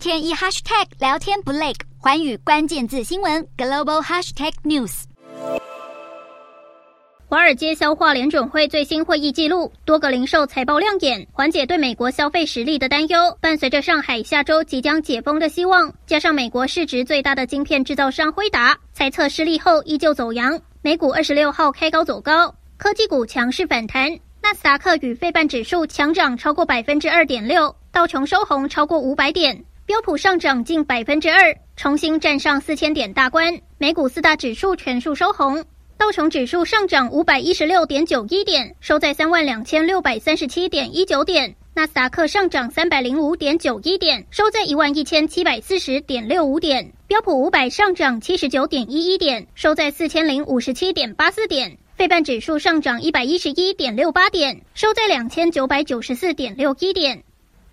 天一 hashtag 聊天不累，寰宇关键字新闻 global hashtag news。华尔街消化联准会最新会议记录，多个零售财报亮眼，缓解对美国消费实力的担忧。伴随着上海下周即将解封的希望，加上美国市值最大的晶片制造商辉达猜测失利后依旧走扬，美股二十六号开高走高，科技股强势反弹，纳斯达克与费半指数强涨超过百分之二点六，道琼收红超过五百点，标普上涨近百分之二，重新站上四千点大关。美股四大指数全数收红。道琼指数上涨五百一十六点九一点，收在三万两千六百三十七点一九点。纳斯达克上涨三百零五点九一点，收在一万一千七百四十点六五点。标普五百上涨七十九点一一点，收在四千零五十七点八四点。费半指数上涨一百一十一点六八点，收在两千九百九十四点六一点。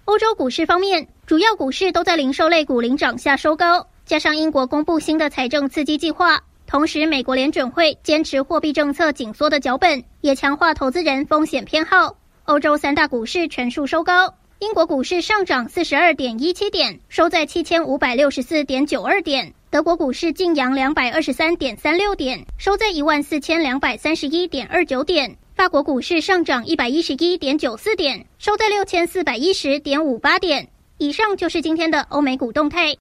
欧洲股市方面，主要股市都在零售类股领涨下收高，加上英国公布新的财政刺激计划。同时，美国联准会坚持货币政策紧缩的脚本，也强化投资人风险偏好。欧洲三大股市全数收高，英国股市上涨四十二点一七点，收在七千五百六十四点九二点；德国股市净扬两百二十三点三六点，收在一万四千两百三十一点二九点；法国股市上涨一百一十一点九四点，收在六千四百一十点五八点。以上就是今天的欧美股动态。